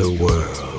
the world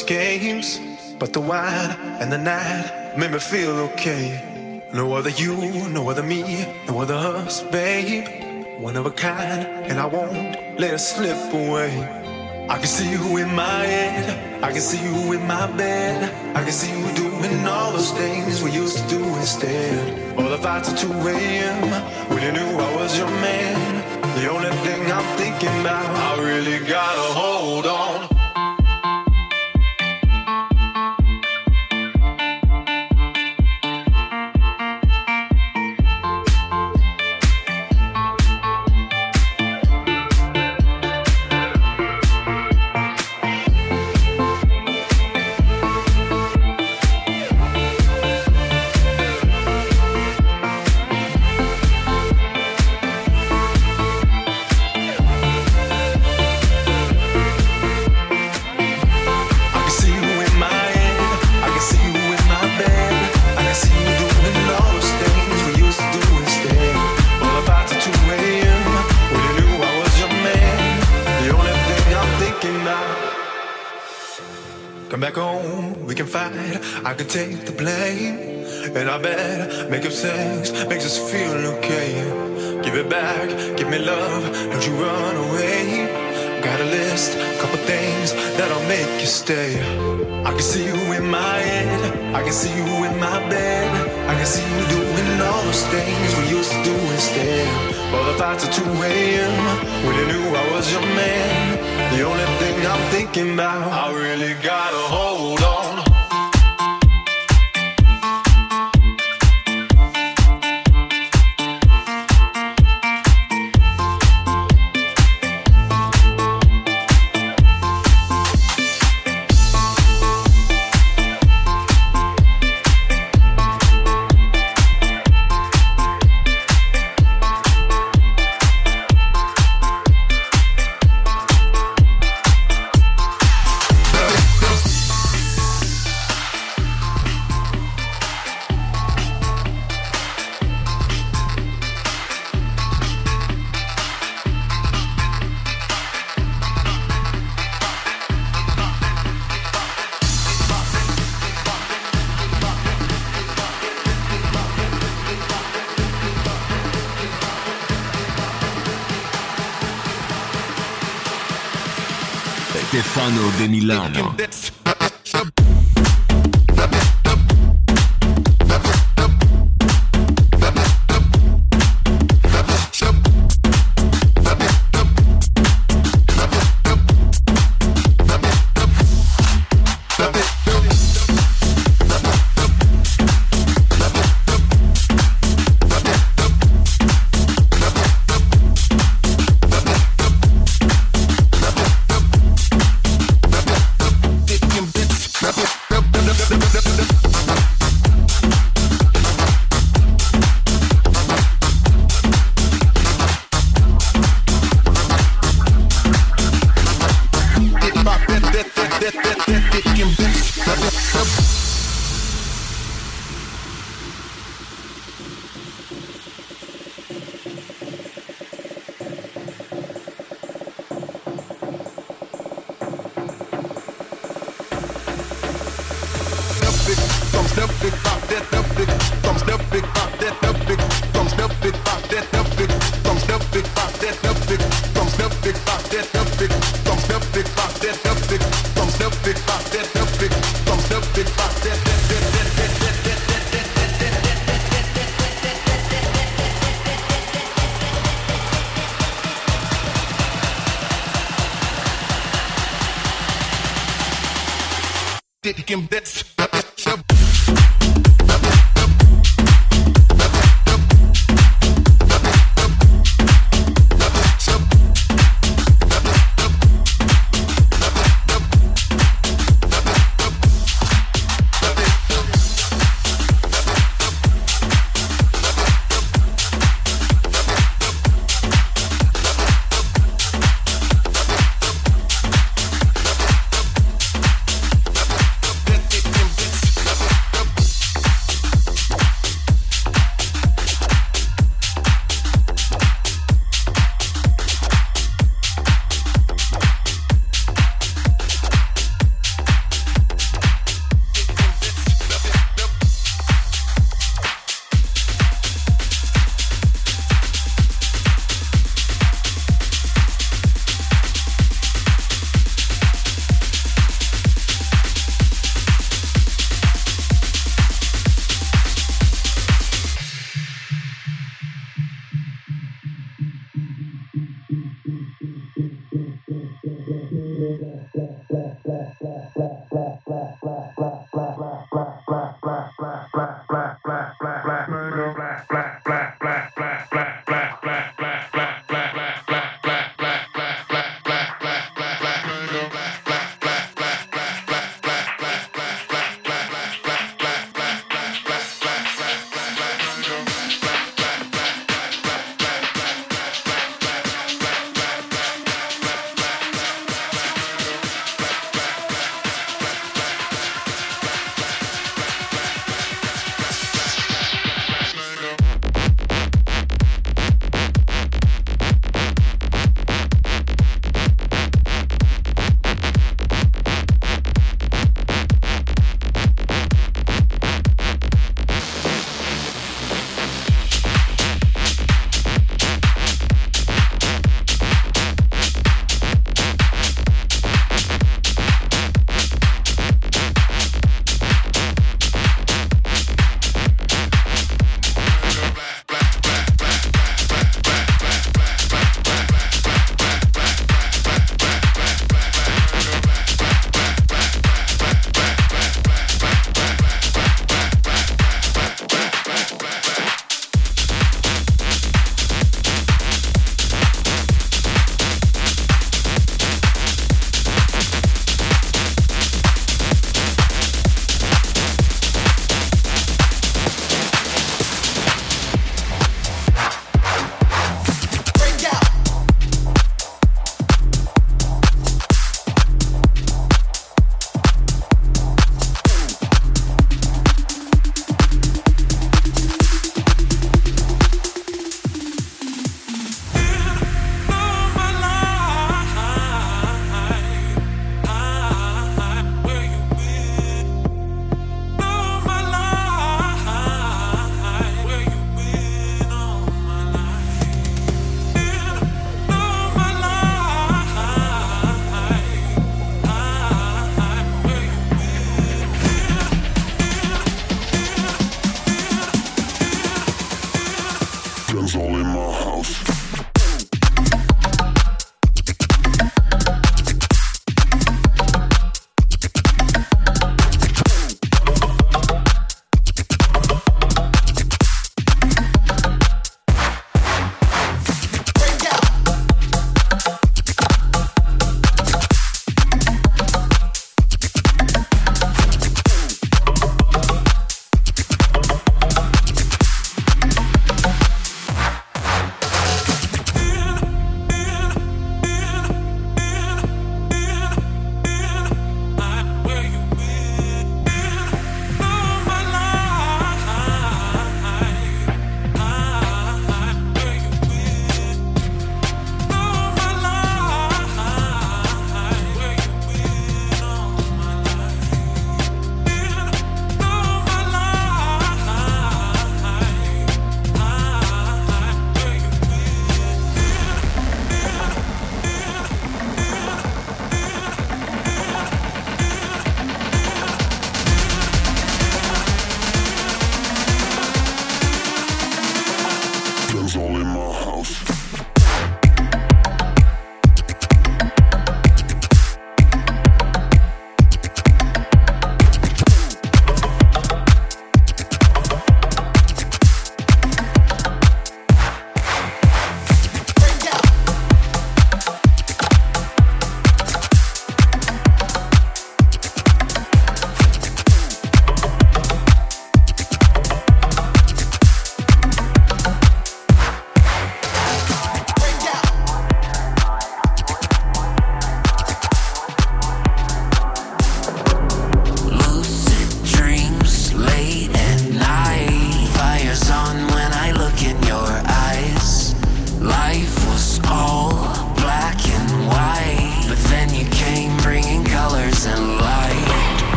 games. But the wine and the night made me feel okay. No other you, no other me, no other us, babe. One of a kind, and I won't let it slip away. I can see you in my head, I can see you in my bed. I can see you doing all those things we used to do instead. All the fights at 2 a.m. when you knew I was your man. The only thing I'm thinking about, I really gotta hold on. I can take the blame. And I bet make up sex makes us feel okay. Give it back, give me love, don't you run away. Got a list, couple things that'll make you stay. I can see you in my head, I can see you in my bed. I can see you doing all those things we used to do instead. All the fights at 2 a.m. when you knew I was your man. The only thing I'm thinking about, I really gotta hold Stefano De Milano. fuck this up.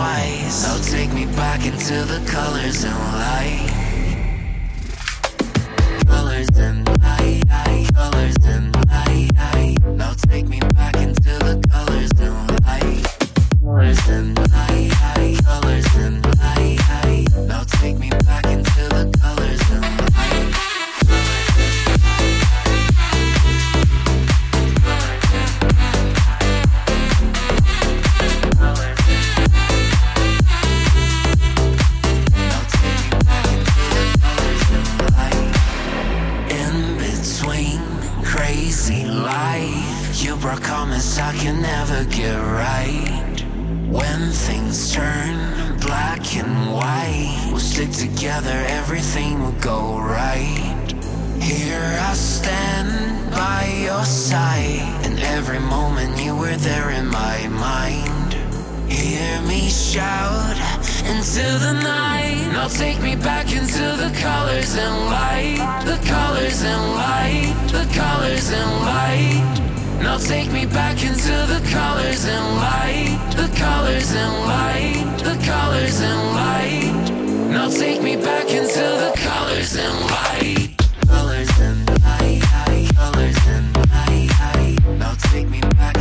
twice. Oh, take me back into the colors and light. Colors and light, colors and light. I. Now take me back into the colors and light. Colors and side, and every moment you were there in my mind. Hear me shout into the night. Now take me back into the colors and light. The colors and light. The colors and light. Now take me back into the colors and light. The colors and light. The colors and light. Now take me back into the colors and light. Now take me back